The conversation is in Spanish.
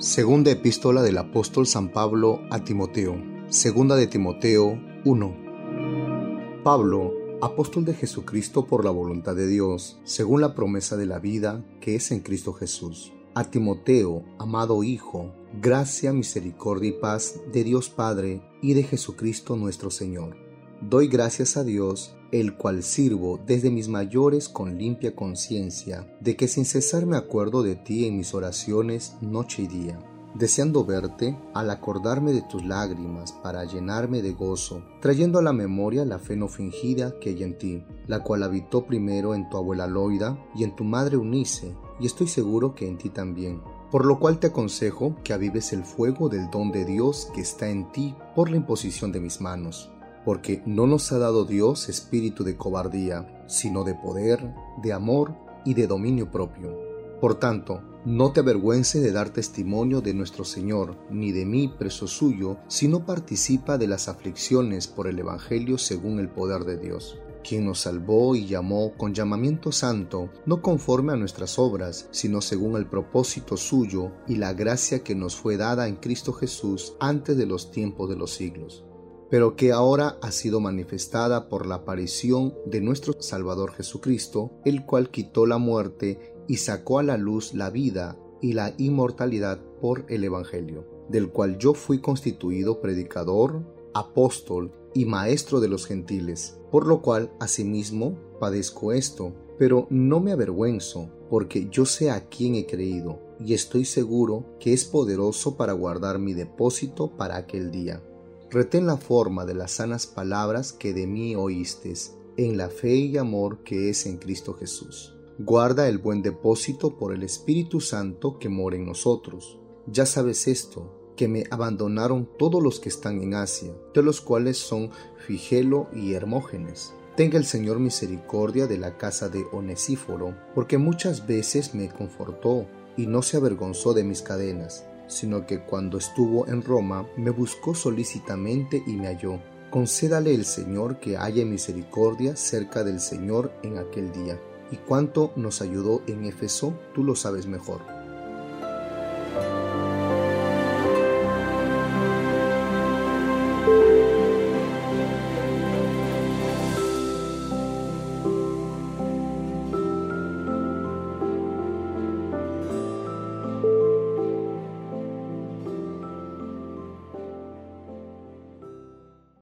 Segunda epístola del apóstol San Pablo a Timoteo. Segunda de Timoteo 1. Pablo, apóstol de Jesucristo por la voluntad de Dios, según la promesa de la vida que es en Cristo Jesús. A Timoteo, amado Hijo, gracia, misericordia y paz de Dios Padre y de Jesucristo nuestro Señor. Doy gracias a Dios el cual sirvo desde mis mayores con limpia conciencia, de que sin cesar me acuerdo de ti en mis oraciones noche y día, deseando verte al acordarme de tus lágrimas para llenarme de gozo, trayendo a la memoria la fe no fingida que hay en ti, la cual habitó primero en tu abuela Loida y en tu madre Unice, y estoy seguro que en ti también. Por lo cual te aconsejo que avives el fuego del don de Dios que está en ti por la imposición de mis manos porque no nos ha dado Dios espíritu de cobardía, sino de poder, de amor y de dominio propio. Por tanto, no te avergüence de dar testimonio de nuestro Señor, ni de mí, preso suyo, sino participa de las aflicciones por el Evangelio según el poder de Dios, quien nos salvó y llamó con llamamiento santo, no conforme a nuestras obras, sino según el propósito suyo y la gracia que nos fue dada en Cristo Jesús antes de los tiempos de los siglos pero que ahora ha sido manifestada por la aparición de nuestro Salvador Jesucristo, el cual quitó la muerte y sacó a la luz la vida y la inmortalidad por el Evangelio, del cual yo fui constituido predicador, apóstol y maestro de los gentiles, por lo cual asimismo padezco esto, pero no me avergüenzo, porque yo sé a quién he creído, y estoy seguro que es poderoso para guardar mi depósito para aquel día retén la forma de las sanas palabras que de mí oístes, en la fe y amor que es en Cristo Jesús. Guarda el buen depósito por el Espíritu Santo que mora en nosotros. Ya sabes esto, que me abandonaron todos los que están en Asia, de los cuales son Figelo y Hermógenes. Tenga el Señor misericordia de la casa de Onesíforo, porque muchas veces me confortó y no se avergonzó de mis cadenas sino que cuando estuvo en Roma me buscó solícitamente y me halló. Concédale el Señor que haya misericordia cerca del Señor en aquel día. Y cuánto nos ayudó en Éfeso, tú lo sabes mejor.